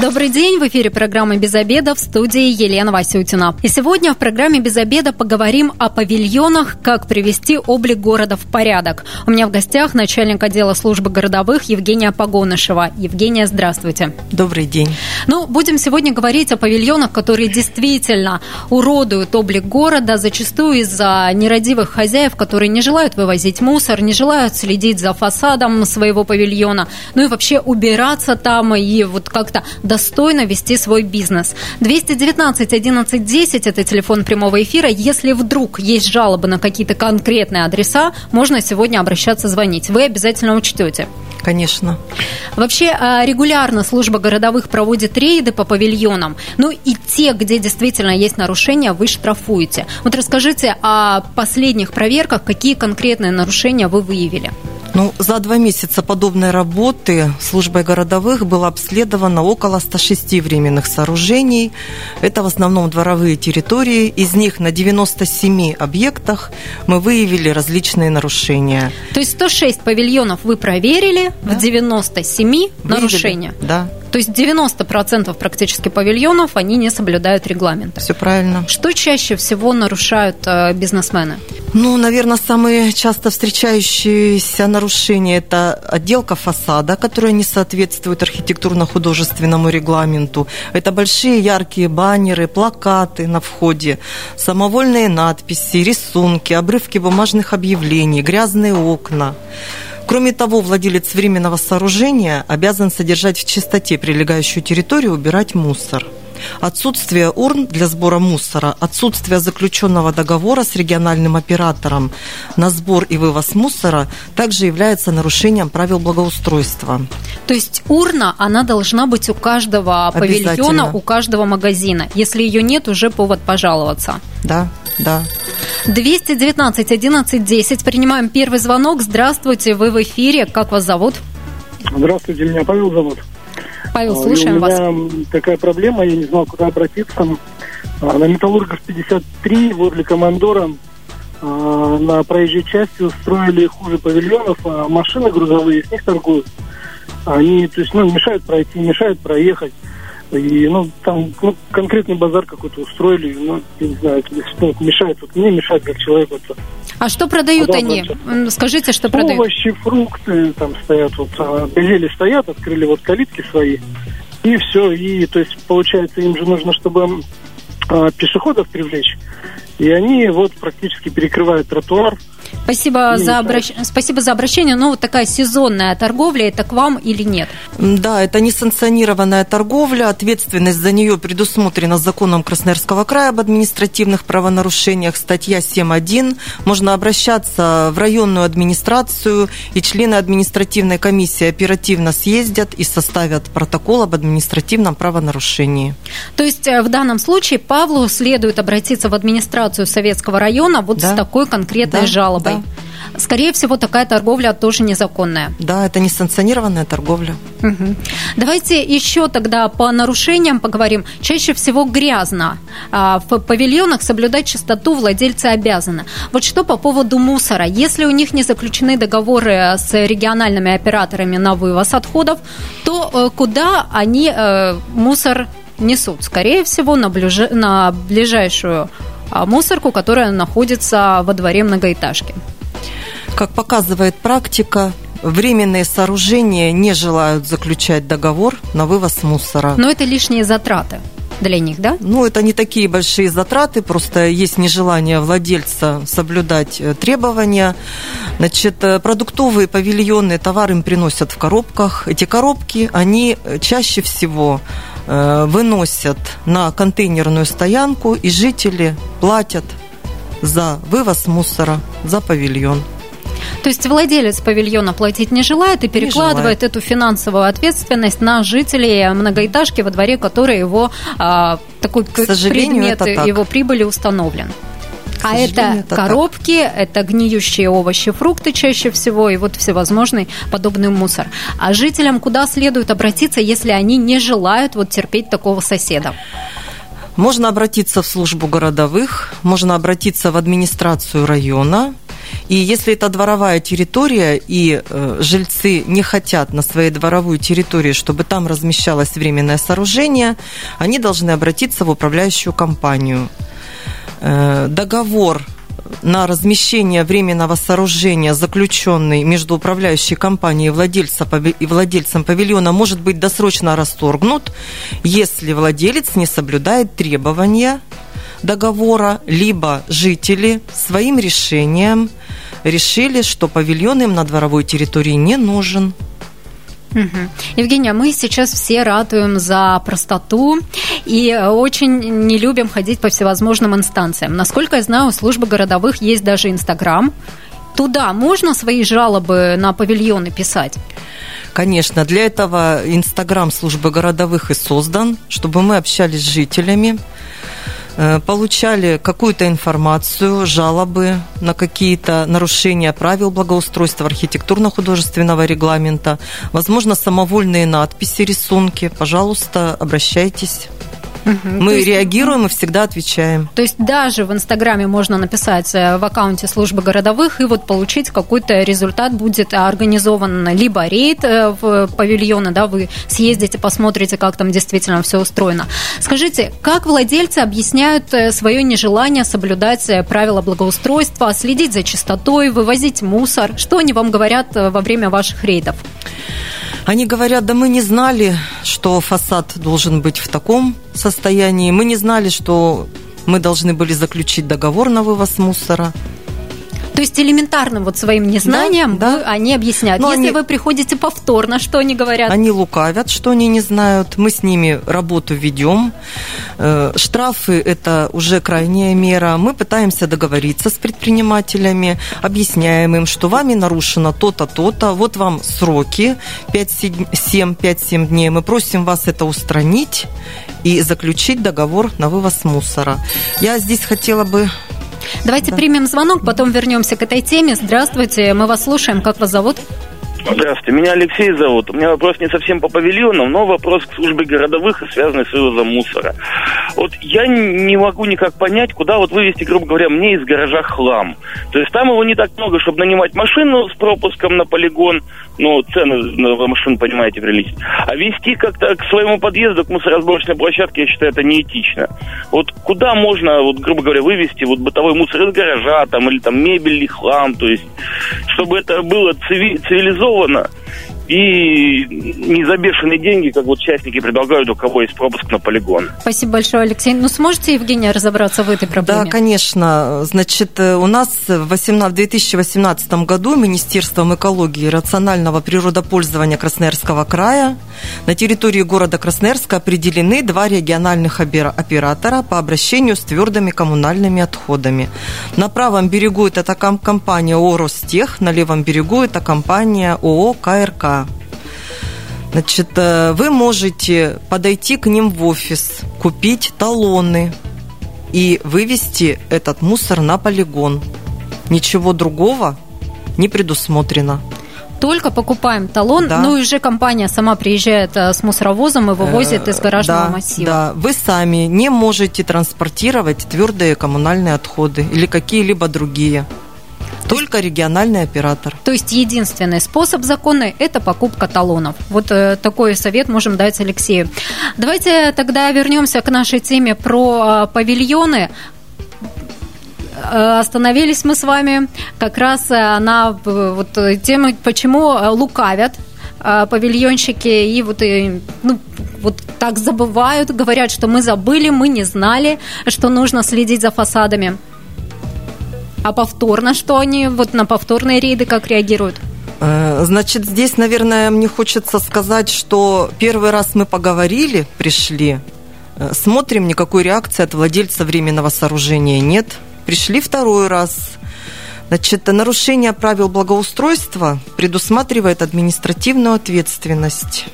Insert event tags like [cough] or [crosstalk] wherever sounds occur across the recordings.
Добрый день, в эфире программы «Без обеда» в студии Елена Васютина. И сегодня в программе «Без обеда» поговорим о павильонах, как привести облик города в порядок. У меня в гостях начальник отдела службы городовых Евгения Погонышева. Евгения, здравствуйте. Добрый день. Ну, будем сегодня говорить о павильонах, которые действительно уродуют облик города, зачастую из-за нерадивых хозяев, которые не желают вывозить мусор, не желают следить за фасадом своего павильона, ну и вообще убираться там и вот как-то достойно вести свой бизнес. 219 11 10 – это телефон прямого эфира. Если вдруг есть жалобы на какие-то конкретные адреса, можно сегодня обращаться, звонить. Вы обязательно учтете. Конечно. Вообще а, регулярно служба городовых проводит рейды по павильонам. Ну и те, где действительно есть нарушения, вы штрафуете. Вот расскажите о последних проверках, какие конкретные нарушения вы выявили. Ну, за два месяца подобной работы службой городовых было обследовано около 106 временных сооружений. Это в основном дворовые территории. Из них на 97 объектах мы выявили различные нарушения. То есть 106 павильонов вы проверили, да? в 97 выявили, нарушения? Да. То есть 90% практически павильонов, они не соблюдают регламента. Все правильно. Что чаще всего нарушают э, бизнесмены? Ну, наверное, самые часто встречающиеся нарушения – это отделка фасада, которая не соответствует архитектурно-художественному регламенту. Это большие яркие баннеры, плакаты на входе, самовольные надписи, рисунки, обрывки бумажных объявлений, грязные окна. Кроме того, владелец временного сооружения обязан содержать в чистоте прилегающую территорию, убирать мусор. Отсутствие урн для сбора мусора, отсутствие заключенного договора с региональным оператором на сбор и вывоз мусора также является нарушением правил благоустройства. То есть урна, она должна быть у каждого павильона, у каждого магазина. Если ее нет, уже повод пожаловаться. Да, да. 219 11 10. Принимаем первый звонок. Здравствуйте, вы в эфире. Как вас зовут? Здравствуйте, меня Павел зовут. Павел, а, слушаем вас. У меня вас. такая проблема, я не знал, куда обратиться. А, на Металлургов 53 возле Командора а, на проезжей части устроили хуже павильонов, а машины грузовые с них торгуют. Они, то есть, ну, мешают пройти, мешают проехать. И, ну, там ну, конкретный базар какой-то устроили, ну, я не знаю, это ну, мешает, вот мне мешает как человеку это. А что продают Куда они? Скажите, что продают? Овощи, фрукты там стоят, вот, газели стоят, открыли вот калитки свои, и все, и, то есть, получается, им же нужно, чтобы а, пешеходов привлечь, и они вот практически перекрывают тротуар, Спасибо за, обращ... Спасибо за обращение. Но вот такая сезонная торговля, это к вам или нет? Да, это несанкционированная торговля. Ответственность за нее предусмотрена законом Красноярского края об административных правонарушениях, статья 7.1. Можно обращаться в районную администрацию, и члены административной комиссии оперативно съездят и составят протокол об административном правонарушении. То есть э, в данном случае Павлу следует обратиться в администрацию Советского района вот да. с такой конкретной да. жалобой жалобой. Да. Скорее всего, такая торговля тоже незаконная. Да, это несанкционированная торговля. Угу. Давайте еще тогда по нарушениям поговорим. Чаще всего грязно. А, в павильонах соблюдать чистоту владельцы обязаны. Вот что по поводу мусора. Если у них не заключены договоры с региональными операторами на вывоз отходов, то э, куда они э, мусор несут? Скорее всего, на, ближ... на ближайшую мусорку, которая находится во дворе многоэтажки. Как показывает практика, временные сооружения не желают заключать договор на вывоз мусора. Но это лишние затраты для них, да? Ну, это не такие большие затраты, просто есть нежелание владельца соблюдать э, требования. Значит, э, продуктовые павильоны товары им приносят в коробках. Эти коробки, они э, чаще всего выносят на контейнерную стоянку, и жители платят за вывоз мусора, за павильон. То есть владелец павильона платить не желает и перекладывает эту финансовую ответственность на жителей многоэтажки, во дворе которой его а, такой К предмет его прибыли установлен. А это, это коробки, так. это гниющие овощи, фрукты чаще всего, и вот всевозможный подобный мусор. А жителям куда следует обратиться, если они не желают вот терпеть такого соседа? Можно обратиться в службу городовых, можно обратиться в администрацию района. И если это дворовая территория, и э, жильцы не хотят на своей дворовой территории, чтобы там размещалось временное сооружение, они должны обратиться в управляющую компанию. Э, договор на размещение временного сооружения, заключенный между управляющей компанией и, и владельцем павильона, может быть досрочно расторгнут, если владелец не соблюдает требования договора, либо жители своим решением решили, что павильон им на дворовой территории не нужен. Евгения, мы сейчас все ратуем за простоту и очень не любим ходить по всевозможным инстанциям. Насколько я знаю, у службы городовых есть даже Инстаграм. Туда можно свои жалобы на павильоны писать? Конечно, для этого Инстаграм службы городовых и создан, чтобы мы общались с жителями, получали какую-то информацию, жалобы на какие-то нарушения правил благоустройства архитектурно-художественного регламента, возможно, самовольные надписи, рисунки. Пожалуйста, обращайтесь. Угу. Мы есть, реагируем и всегда отвечаем. То есть даже в Инстаграме можно написать э, в аккаунте службы городовых и вот получить какой-то результат будет организован либо рейд э, в павильоны, да, вы съездите, посмотрите, как там действительно все устроено. Скажите, как владельцы объясняют э, свое нежелание соблюдать правила благоустройства, следить за чистотой, вывозить мусор? Что они вам говорят во время ваших рейдов? Они говорят, да мы не знали, что фасад должен быть в таком состоянии. Мы не знали, что мы должны были заключить договор на вывоз мусора. То есть элементарным вот своим незнанием да, да. они объясняют. Но Если они, вы приходите повторно, что они говорят? Они лукавят, что они не знают. Мы с ними работу ведем. Э, штрафы – это уже крайняя мера. Мы пытаемся договориться с предпринимателями, объясняем им, что вами нарушено то-то, то-то. Вот вам сроки 5-7 дней. Мы просим вас это устранить и заключить договор на вывоз мусора. Я здесь хотела бы Давайте да. примем звонок, потом вернемся к этой теме. Здравствуйте, мы вас слушаем. Как вас зовут? Здравствуйте, меня Алексей зовут. У меня вопрос не совсем по павильонам, но вопрос к службе городовых и связанный с вывозом мусора. Вот я не могу никак понять, куда вот вывести, грубо говоря, мне из гаража хлам. То есть там его не так много, чтобы нанимать машину с пропуском на полигон, ну, цены на машину, понимаете, приличить. А вести как-то к своему подъезду, к мусоросборочной площадке, я считаю, это неэтично. Вот куда можно, вот, грубо говоря, вывести вот бытовой мусор из гаража, там, или там мебель или хлам, то есть, чтобы это было цивилизованно и не за бешеные деньги, как вот частники предлагают, у кого есть пропуск на полигон. Спасибо большое, Алексей. Ну, сможете, Евгения, разобраться в этой проблеме? Да, конечно. Значит, э, у нас в 2018 году Министерством экологии и рационального природопользования Красноярского края на территории города Красноярска определены два региональных оператора по обращению с твердыми коммунальными отходами. На правом берегу это компания ООО «Ростех», на левом берегу это компания ООО «КРК». Значит, э, вы можете подойти к ним в офис, купить талоны и вывести этот мусор на полигон. Ничего другого не предусмотрено. Только покупаем талон, да. ну и уже компания сама приезжает э, с мусоровозом и вывозит из гаражного да, массива. Да, вы сами не можете транспортировать твердые коммунальные отходы или какие-либо другие. Только региональный оператор. То есть единственный способ законный – это покупка талонов. Вот э, такой совет можем дать Алексею. Давайте тогда вернемся к нашей теме про э, павильоны э, остановились мы с вами как раз на вот тему, почему лукавят павильонщики и вот, ну, вот так забывают, говорят, что мы забыли, мы не знали, что нужно следить за фасадами. А повторно что они, вот на повторные рейды как реагируют? Э, значит, здесь, наверное, мне хочется сказать, что первый раз мы поговорили, пришли, э, смотрим, никакой реакции от владельца временного сооружения нет. Пришли второй раз. Значит, нарушение правил благоустройства предусматривает административную ответственность.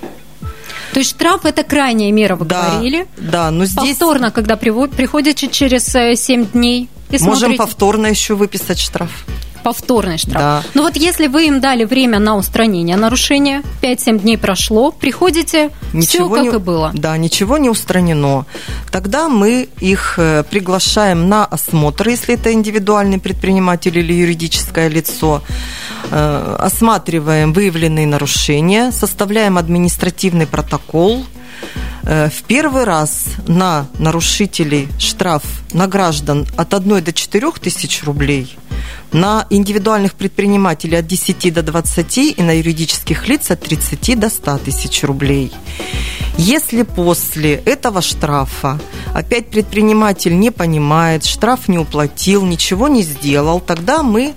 То есть штраф это крайняя мера, вы да, говорили? Да, но здесь... Повторно, когда приходите через 7 э, дней, и Можем смотрите. повторно еще выписать штраф. Повторный штраф. Да. Ну вот если вы им дали время на устранение нарушения, 5-7 дней прошло, приходите, все как не, и было. Да, ничего не устранено. Тогда мы их э, приглашаем на осмотр, если это индивидуальный предприниматель или юридическое лицо. Э, осматриваем выявленные нарушения, составляем административный протокол, в первый раз на нарушителей штраф на граждан от 1 до 4 тысяч рублей, на индивидуальных предпринимателей от 10 до 20 и на юридических лиц от 30 до 100 тысяч рублей. Если после этого штрафа опять предприниматель не понимает, штраф не уплатил, ничего не сделал, тогда мы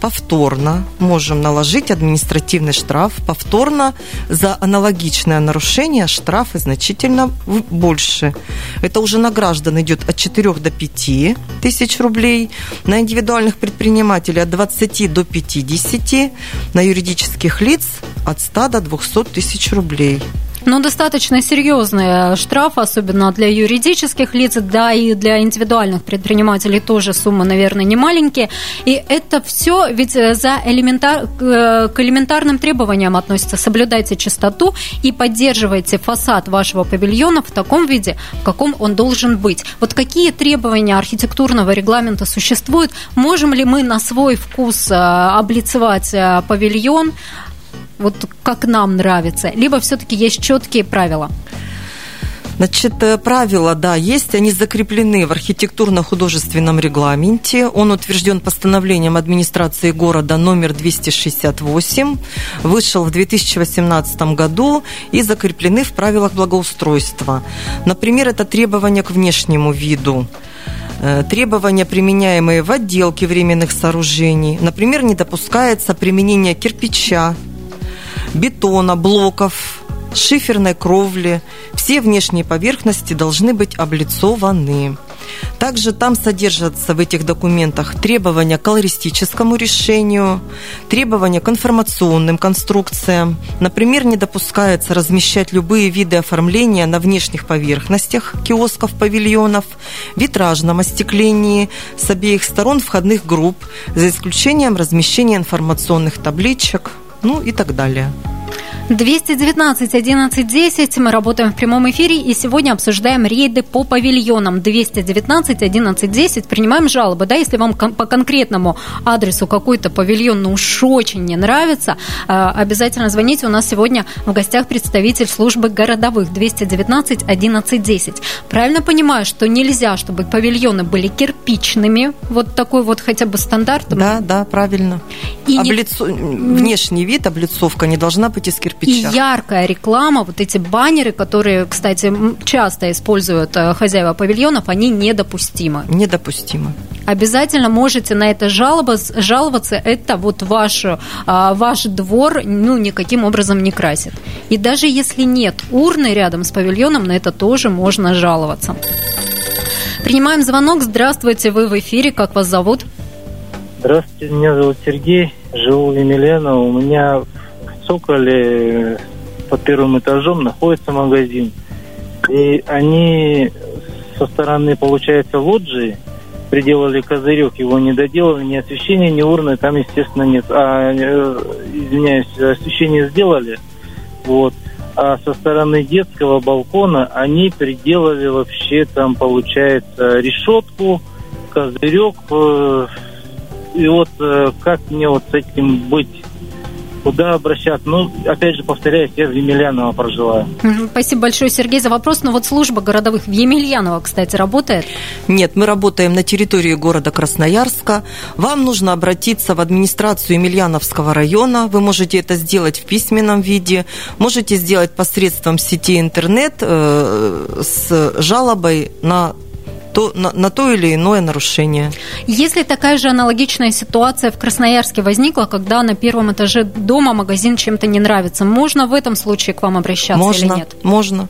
повторно можем наложить административный штраф, повторно за аналогичное нарушение штрафы значительно больше. Это уже на граждан идет от 4 до 5 тысяч рублей, на индивидуальных предпринимателей от 20 до 50, на юридических лиц от 100 до 200 тысяч рублей. Ну, достаточно серьезные штрафы, особенно для юридических лиц, да и для индивидуальных предпринимателей тоже суммы, наверное, не маленькие. И это все ведь э, за элементар... Э, к элементарным требованиям относится. Соблюдайте чистоту и поддерживайте фасад вашего павильона в таком виде, в каком он должен быть. Вот какие требования архитектурного регламента существуют? Можем ли мы на свой вкус э, облицевать павильон? Вот как нам нравится, либо все-таки есть четкие правила? Значит, э, правила, да, есть, они закреплены в архитектурно-художественном регламенте. Он утвержден постановлением администрации города номер 268, вышел в 2018 году и закреплены в правилах благоустройства. Например, это требования к внешнему виду э, требования, применяемые в отделке временных сооружений. Например, не допускается применение кирпича, бетона, блоков, шиферной кровли. Все внешние поверхности должны быть облицованы. Также там содержатся в этих документах требования к колористическому решению, требования к информационным конструкциям. Например, не допускается размещать любые виды оформления на внешних поверхностях киосков, павильонов, витражном остеклении с обеих сторон входных групп, за исключением размещения информационных табличек, ну и так далее. 219 11 10. Мы работаем в прямом эфире и сегодня обсуждаем рейды по павильонам. 219 11 10. Принимаем жалобы. Да, если вам по конкретному адресу какой-то павильон ну уж очень не нравится, а, обязательно звоните. У нас сегодня в гостях представитель службы городовых. 219 11 10. Правильно понимаю, что нельзя, чтобы павильоны были кирпичными. Вот такой вот хотя бы стандарт. Да, да, правильно. И Облицо... не... Внешний вид, облицовка не должна быть из кирпича кирпича. И яркая реклама, вот эти баннеры, которые, кстати, часто используют э, хозяева павильонов, они недопустимы. Недопустимы. Обязательно можете на это жаловаться, жаловаться. Это вот ваш, а, ваш двор ну, никаким образом не красит. И даже если нет урны рядом с павильоном, на это тоже можно жаловаться. Принимаем звонок. Здравствуйте, вы в эфире. Как вас зовут? Здравствуйте, меня зовут Сергей, живу в Емельяно. У меня цоколе под первым этажом находится магазин. И они со стороны, получается, лоджии приделали козырек, его не доделали, ни освещения, ни урны там, естественно, нет. А, э, извиняюсь, освещение сделали, вот. А со стороны детского балкона они приделали вообще там, получается, решетку, козырек. Э, и вот э, как мне вот с этим быть? Куда обращаться. Ну, опять же, повторяюсь, я в Емельяново проживаю. Спасибо большое, Сергей, за вопрос. Но вот служба городовых в Емельяново, кстати, работает? Нет, мы работаем на территории города Красноярска. Вам нужно обратиться в администрацию Емельяновского района. Вы можете это сделать в письменном виде. Можете сделать посредством сети интернет э, с жалобой на то, на, на то или иное нарушение. Если такая же аналогичная ситуация в Красноярске возникла, когда на первом этаже дома магазин чем-то не нравится, можно в этом случае к вам обращаться можно, или нет? Можно.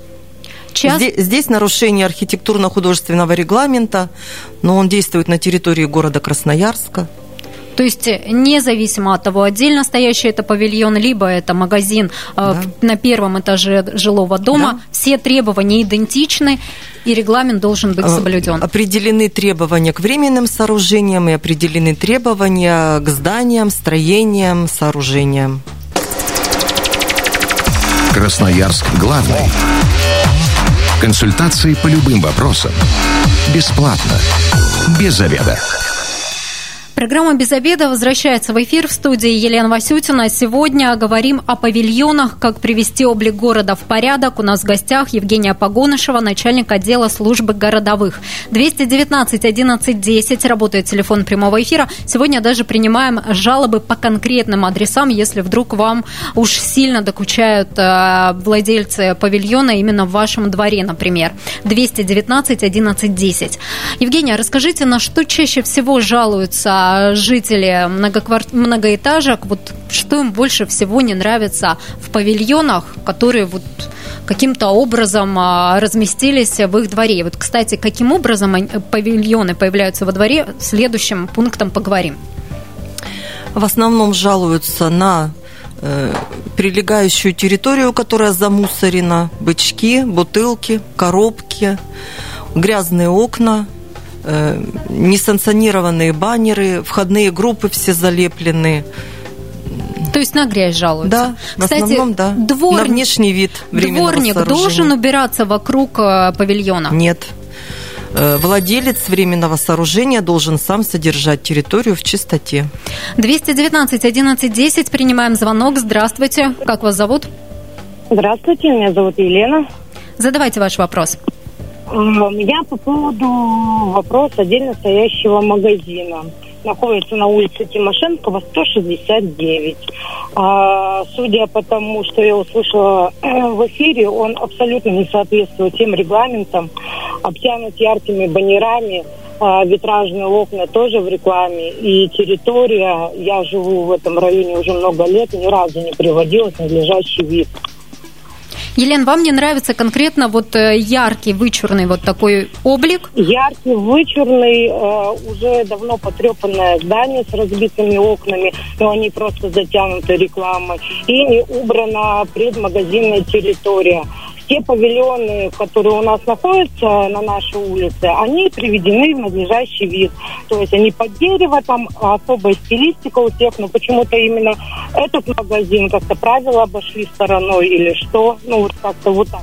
Час... Здесь, здесь нарушение архитектурно-художественного регламента, но он действует на территории города Красноярска. То есть независимо от того, отдельно стоящий это павильон, либо это магазин э, да. на первом этаже жилого дома, да. все требования идентичны, и регламент должен быть соблюден. Определены требования к временным сооружениям и определены требования к зданиям, строениям, сооружениям. Красноярск главный. Консультации по любым вопросам. Бесплатно. Без заведа. Программа «Без обеда» возвращается в эфир в студии Елена Васютина. Сегодня говорим о павильонах, как привести облик города в порядок. У нас в гостях Евгения Погонышева, начальник отдела службы городовых. 219 11 10 работает телефон прямого эфира. Сегодня даже принимаем жалобы по конкретным адресам, если вдруг вам уж сильно докучают э, владельцы павильона именно в вашем дворе, например. 219 11 10. Евгения, расскажите, на что чаще всего жалуются а жители многокварт... многоэтажек, вот что им больше всего не нравится в павильонах, которые вот каким-то образом а, разместились в их дворе. Вот, кстати, каким образом павильоны появляются во дворе, следующим пунктом поговорим. В основном жалуются на э, прилегающую территорию, которая замусорена, бычки, бутылки, коробки, грязные окна – Э, несанкционированные баннеры, входные группы все залеплены. То есть на грязь жалуются. Да, Кстати, в основном, да. Двор... На внешний вид Дворник должен убираться вокруг э, павильона? Нет. Э, владелец временного сооружения должен сам содержать территорию в чистоте. 219 11 10. Принимаем звонок. Здравствуйте. Как вас зовут? Здравствуйте, меня зовут Елена. Задавайте ваш вопрос. Я по поводу вопроса отдельно стоящего магазина. Находится на улице Тимошенкова, 169. А, судя по тому, что я услышала [clears throat] в эфире, он абсолютно не соответствует тем регламентам, обтянут яркими баннерами, а, витражные окна тоже в рекламе. И территория, я живу в этом районе уже много лет, ни разу не приводилась в надлежащий вид. Елена, вам не нравится конкретно вот э, яркий, вычурный вот такой облик? Яркий, вычурный, э, уже давно потрепанное здание с разбитыми окнами, но они просто затянуты рекламой. И не убрана предмагазинная территория те павильоны, которые у нас находятся на нашей улице, они приведены в надлежащий вид. То есть они под дерево, там особая стилистика у всех, но почему-то именно этот магазин как-то правила обошли стороной или что. Ну, вот как-то вот так.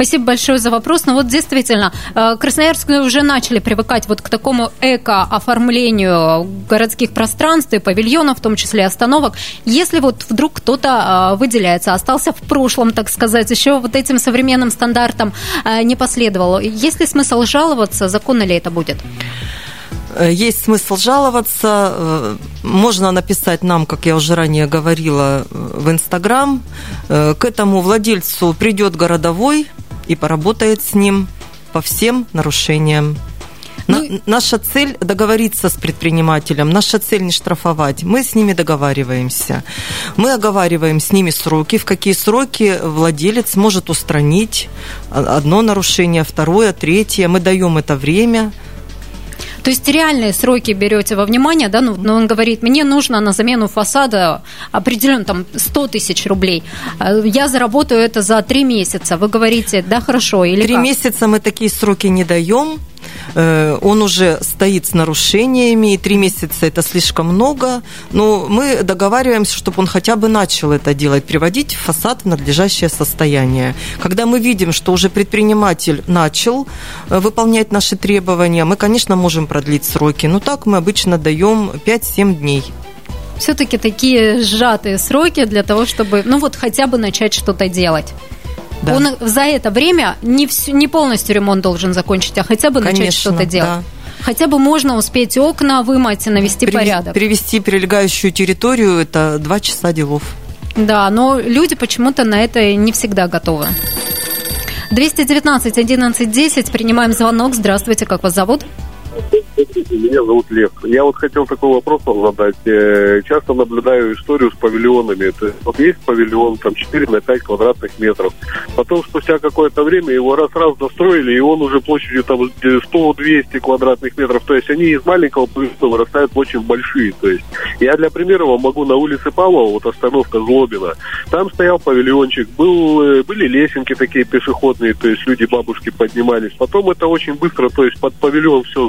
Спасибо большое за вопрос. Но ну, вот действительно, э, Красноярск уже начали привыкать вот к такому эко-оформлению городских пространств и павильонов, в том числе остановок. Если вот вдруг кто-то э, выделяется, остался в прошлом, так сказать, еще вот этим современным стандартам э, не последовал, есть ли смысл жаловаться, законно ли это будет? Есть смысл жаловаться. Можно написать нам, как я уже ранее говорила, в Инстаграм. К этому владельцу придет городовой, и поработает с ним по всем нарушениям. Ну, наша цель договориться с предпринимателем, наша цель не штрафовать. Мы с ними договариваемся. Мы оговариваем с ними сроки, в какие сроки владелец может устранить одно нарушение, второе, третье. Мы даем это время. То есть реальные сроки берете во внимание, да, ну, но он говорит, мне нужно на замену фасада определенно там 100 тысяч рублей. А я заработаю это за три месяца. Вы говорите, да, хорошо, или Три месяца мы такие сроки не даем. Э, он уже стоит с нарушениями, и три месяца это слишком много, но мы договариваемся, чтобы он хотя бы начал это делать, приводить фасад в надлежащее состояние. Когда мы видим, что уже предприниматель начал э, выполнять наши требования, мы, конечно, можем продлить сроки, но так мы обычно даем 5-7 дней все-таки такие сжатые сроки для того, чтобы, ну вот, хотя бы начать что-то делать. Да. Он за это время не, всю, не полностью ремонт должен закончить, а хотя бы Конечно, начать что-то делать. Да. Хотя бы можно успеть окна вымыть и навести Привез, порядок. Привести прилегающую территорию – это два часа делов. Да, но люди почему-то на это не всегда готовы. 219 11 10, принимаем звонок. Здравствуйте, как вас зовут? Меня зовут Лев. Я вот хотел такой вопрос вам задать. Э, часто наблюдаю историю с павильонами. То есть, вот есть павильон, там 4 на 5 квадратных метров. Потом, спустя какое-то время, его раз-раз достроили, и он уже площадью там 100-200 квадратных метров. То есть, они из маленького павильона вырастают очень большие. То есть, я для примера вам могу на улице Павлова, вот остановка Злобина, там стоял павильончик, был, э, были лесенки такие пешеходные, то есть, люди, бабушки поднимались. Потом это очень быстро, то есть, под павильон все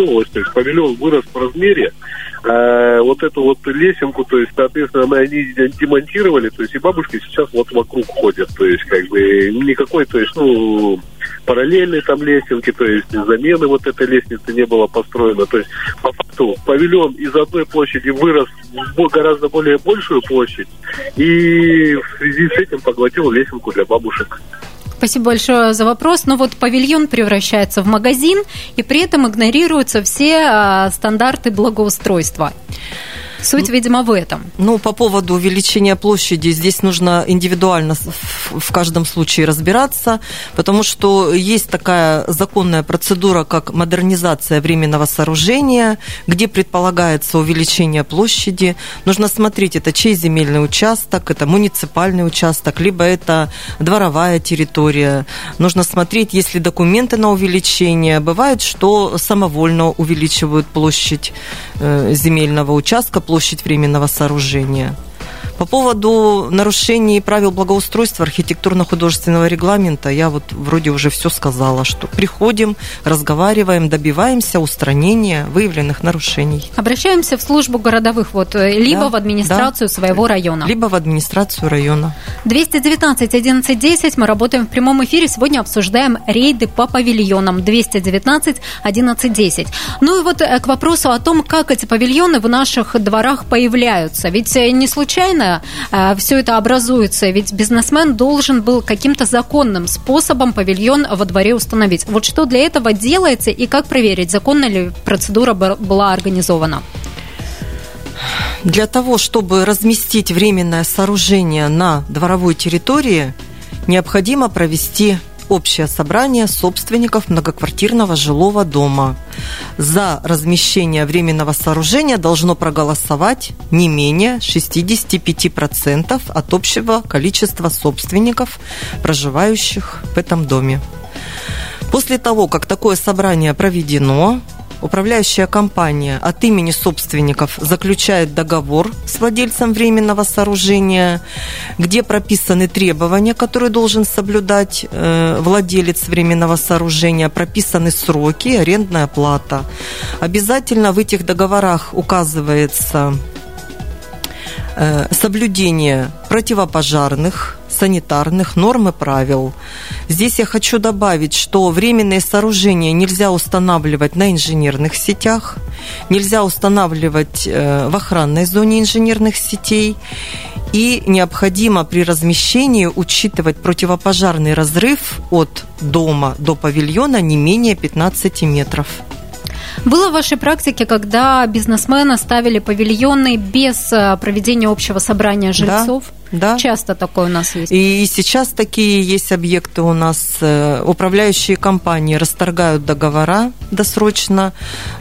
заделывалось, то есть павильон вырос в размере, а вот эту вот лесенку, то есть, соответственно, мы они демонтировали, то есть и бабушки сейчас вот вокруг ходят, то есть как бы никакой, то есть, ну, параллельной там лесенки, то есть замены вот этой лестницы не было построено. То есть по факту павильон из одной площади вырос в гораздо более большую площадь и в связи с этим поглотил лесенку для бабушек. Спасибо большое за вопрос. Но ну вот павильон превращается в магазин, и при этом игнорируются все а, стандарты благоустройства. Суть, видимо, в этом. Ну, по поводу увеличения площади, здесь нужно индивидуально в каждом случае разбираться, потому что есть такая законная процедура, как модернизация временного сооружения, где предполагается увеличение площади. Нужно смотреть, это чей земельный участок, это муниципальный участок, либо это дворовая территория. Нужно смотреть, есть ли документы на увеличение. Бывает, что самовольно увеличивают площадь э, земельного участка, площадь временного сооружения. По поводу нарушений правил благоустройства архитектурно-художественного регламента я вот вроде уже все сказала, что приходим, разговариваем, добиваемся устранения выявленных нарушений. Обращаемся в службу городовых, вот, э, либо да, в администрацию да, своего района. Либо в администрацию района. 219 11 10, мы работаем в прямом эфире, сегодня обсуждаем рейды по павильонам 219 11 10. Ну и вот э, к вопросу о том, как эти павильоны в наших дворах появляются. Ведь э, не случайно э, все это образуется? Ведь бизнесмен должен был каким-то законным способом павильон во дворе установить. Вот что для этого делается и как проверить, законно ли процедура была организована? Для того, чтобы разместить временное сооружение на дворовой территории, необходимо провести общее собрание собственников многоквартирного жилого дома. За размещение временного сооружения должно проголосовать не менее 65% от общего количества собственников, проживающих в этом доме. После того, как такое собрание проведено, управляющая компания от имени собственников заключает договор с владельцем временного сооружения, где прописаны требования, которые должен соблюдать э, владелец временного сооружения, прописаны сроки, арендная плата. Обязательно в этих договорах указывается соблюдение противопожарных санитарных норм и правил. Здесь я хочу добавить, что временные сооружения нельзя устанавливать на инженерных сетях, нельзя устанавливать э, в охранной зоне инженерных сетей, и необходимо при размещении учитывать противопожарный разрыв от дома до павильона не менее 15 метров. Было в вашей практике, когда бизнесмены ставили павильоны без э, проведения общего собрания жильцов? Да. Часто такое у нас есть. И сейчас такие есть объекты у нас. Э, управляющие компании расторгают договора досрочно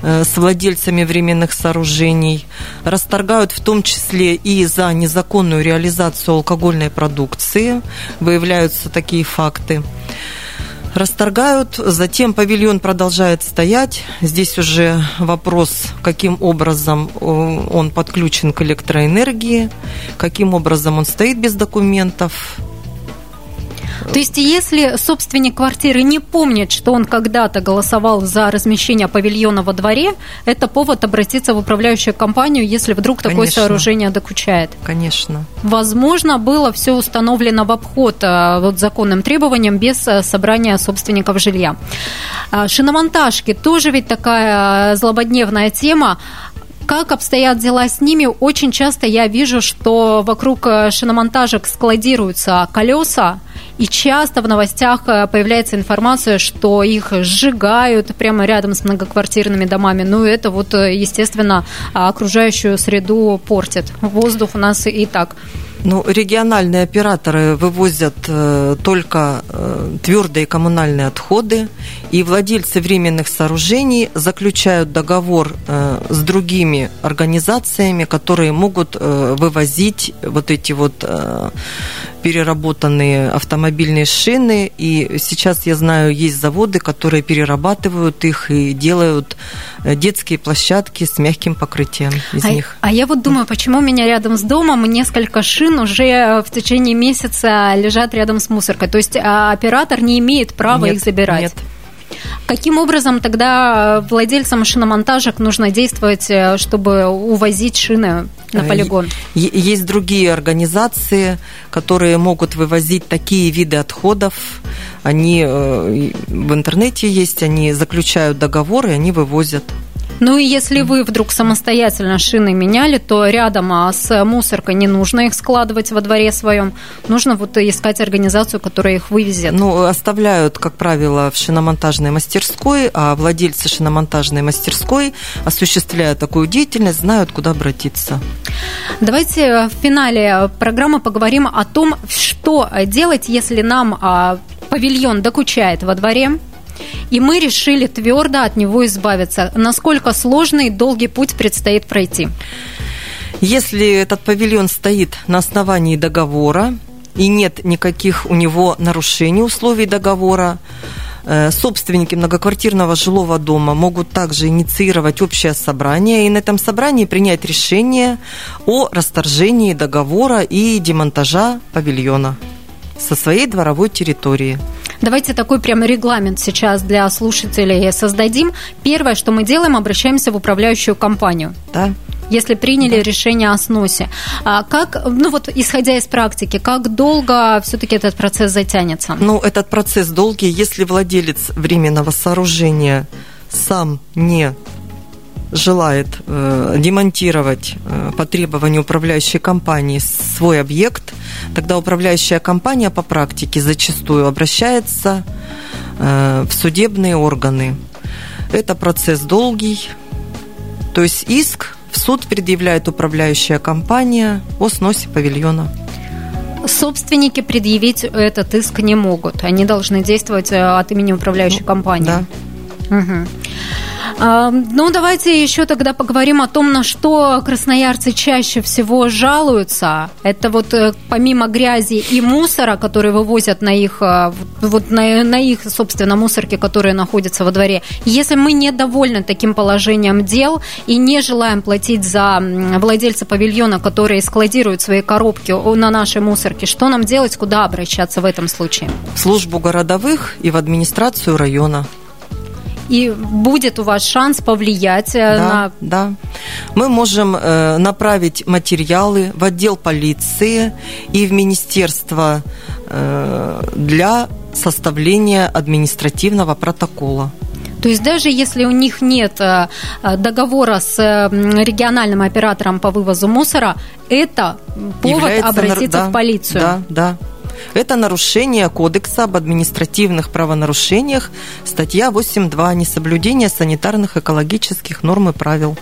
э, с владельцами временных сооружений. Расторгают в том числе и за незаконную реализацию алкогольной продукции. Выявляются такие факты расторгают, затем павильон продолжает стоять. Здесь уже вопрос, каким образом э, он подключен к электроэнергии, каким образом он стоит без документов. То есть, если собственник квартиры не помнит, что он когда-то голосовал за размещение павильона во дворе, это повод обратиться в управляющую компанию, если вдруг такое Конечно. сооружение докучает. Конечно. Возможно, было все установлено в обход а, вот, законным требованиям без а, собрания собственников жилья. А, шиномонтажки тоже ведь такая злободневная тема как обстоят дела с ними? Очень часто я вижу, что вокруг шиномонтажек складируются колеса, и часто в новостях э, появляется информация, что их сжигают прямо рядом с многоквартирными домами. Ну, это вот, э, естественно, окружающую среду портит. Воздух у нас и так Ну, региональные операторы вывозят э, только э, твердые коммунальные отходы, и владельцы временных сооружений заключают договор э, с другими организациями, которые могут э, вывозить вот эти вот э, переработанные автомобильные шины. И сейчас, я знаю, есть заводы, которые перерабатывают их и делают детские площадки с мягким покрытием из а, них. А я вот думаю, почему у меня рядом с домом несколько шин уже в течение месяца лежат рядом с мусоркой. То есть а, оператор не имеет права Нет, их забирать. Нет. Каким образом тогда владельцам шиномонтажек нужно действовать, э, чтобы увозить шины на Э, полигон? Есть другие организации, которые могут вывозить такие виды отходов. Они э, в интернете есть, они заключают договоры, они вывозят. Ну и если вы вдруг самостоятельно шины меняли, то рядом а, с мусоркой не нужно их складывать во дворе своем. Нужно вот искать организацию, которая их вывезет. Ну, оставляют, как правило, в шиномонтажной мастерской, а владельцы шиномонтажной мастерской, осуществляя такую деятельность, знают, куда обратиться. Давайте в финале программы поговорим о том, что делать, если нам а, павильон докучает во дворе, и мы решили твердо от него избавиться. Насколько сложный и долгий путь предстоит пройти? Если этот павильон стоит на основании договора и нет никаких у него нарушений условий договора, э, собственники многоквартирного жилого дома могут также инициировать общее собрание и на этом собрании принять решение о расторжении договора и демонтажа павильона со своей дворовой территории. Давайте такой прямо регламент сейчас для слушателей создадим. Первое, что мы делаем, обращаемся в управляющую компанию. Да? Если приняли да. решение о сносе. А как, ну вот исходя из практики, как долго все-таки этот процесс затянется? Ну, этот процесс долгий, если владелец временного сооружения сам не желает э, демонтировать э, по требованию управляющей компании свой объект, тогда управляющая компания по практике зачастую обращается э, в судебные органы. Это процесс долгий, то есть иск в суд предъявляет управляющая компания о сносе павильона. Собственники предъявить этот иск не могут. Они должны действовать от имени управляющей ну, компании. Да. Угу. Ну, давайте еще тогда поговорим о том, на что красноярцы чаще всего жалуются. Это вот э, помимо грязи и мусора, которые вывозят на их, э, вот на, на их, собственно, мусорке, которые находятся во дворе. Если мы недовольны таким положением дел и не желаем платить за владельца павильона, которые складируют свои коробки на нашей мусорке, что нам делать, куда обращаться в этом случае? В службу городовых и в администрацию района и будет у вас шанс повлиять да, на... Да, мы можем э, направить материалы в отдел полиции и в министерство э, для составления административного протокола. То есть даже если у них нет договора с региональным оператором по вывозу мусора, это повод Является, обратиться да, в полицию. Да, да. Это нарушение Кодекса об административных правонарушениях, статья 8.2 «Несоблюдение санитарных экологических норм и правил».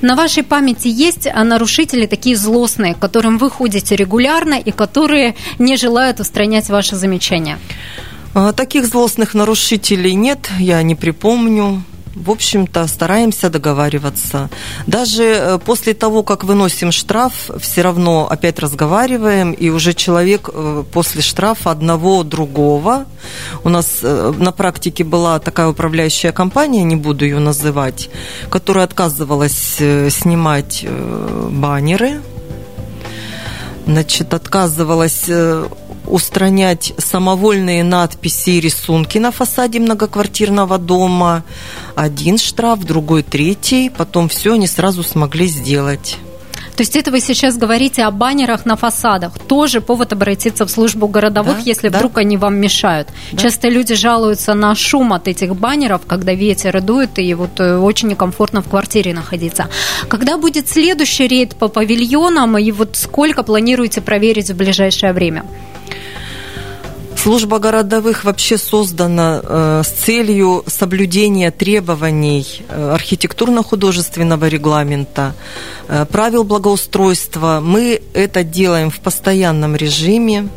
На вашей памяти есть нарушители такие злостные, к которым вы ходите регулярно и которые не желают устранять ваши замечания? А, таких злостных нарушителей нет, я не припомню в общем-то, стараемся договариваться. Даже э, после того, как выносим штраф, все равно опять разговариваем, и уже человек э, после штрафа одного другого, у нас э, на практике была такая управляющая компания, не буду ее называть, которая отказывалась снимать баннеры, значит, отказывалась устранять самовольные надписи и рисунки на фасаде многоквартирного дома. Один штраф, другой третий. Потом все они сразу смогли сделать. То есть это вы сейчас говорите о баннерах на фасадах. Тоже повод обратиться в службу городовых, да, если да. вдруг они вам мешают. Да. Часто люди жалуются на шум от этих баннеров, когда ветер дует, и вот э, очень некомфортно в квартире находиться. Когда будет следующий рейд по павильонам, и вот сколько планируете проверить в ближайшее время? Служба городовых вообще создана э, с целью соблюдения требований э, архитектурно-художественного регламента, э, правил благоустройства. Мы это делаем в постоянном режиме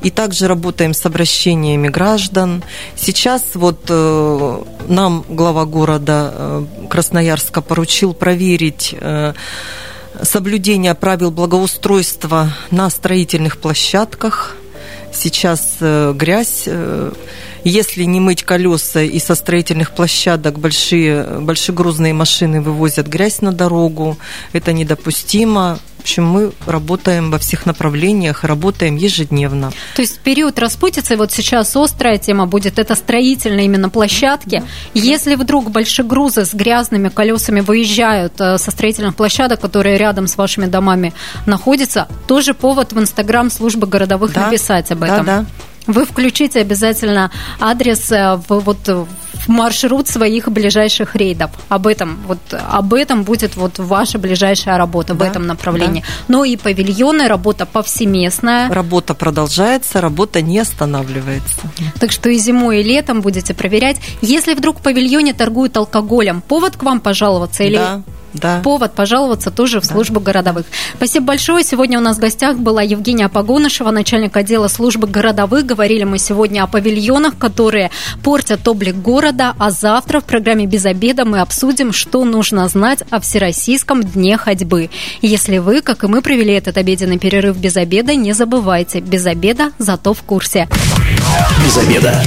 и также работаем с обращениями граждан. Сейчас вот э, нам глава города э, Красноярска поручил проверить э, соблюдение правил благоустройства на строительных площадках. Сейчас э, грязь. Если не мыть колеса и со строительных площадок большие, большегрузные машины вывозят грязь на дорогу, это недопустимо. В общем, мы работаем во всех направлениях, работаем ежедневно. То есть период распутицы, вот сейчас острая тема будет, это строительные именно площадки. Если вдруг большегрузы с грязными колесами выезжают э, со строительных площадок, которые рядом с вашими домами находятся, тоже повод в Инстаграм службы городовых Да, написать об этом. Да, да. Вы включите обязательно адрес э, в, вот, в маршрут своих ближайших рейдов. Об этом, вот, об этом будет вот ваша ближайшая работа в Да, этом направлении. Но и павильоны, работа повсеместная. Работа продолжается, работа не останавливается. Так что и зимой, и летом будете проверять. Если вдруг в павильоне торгуют алкоголем, повод к вам пожаловаться или Да, да. повод пожаловаться тоже в службу городовых. Спасибо большое. Сегодня у нас в гостях была Евгения Погонышева, начальник отдела службы городовых. Говорили мы сегодня о павильонах, которые портят облик города. А завтра в программе «Без обеда» мы обсудим, что нужно знать о Всероссийском дне ходьбы. Если вы, как и мы, провели этот обеденный перерыв без обеда, не забывайте. Без обеда, зато в курсе. Без обеда.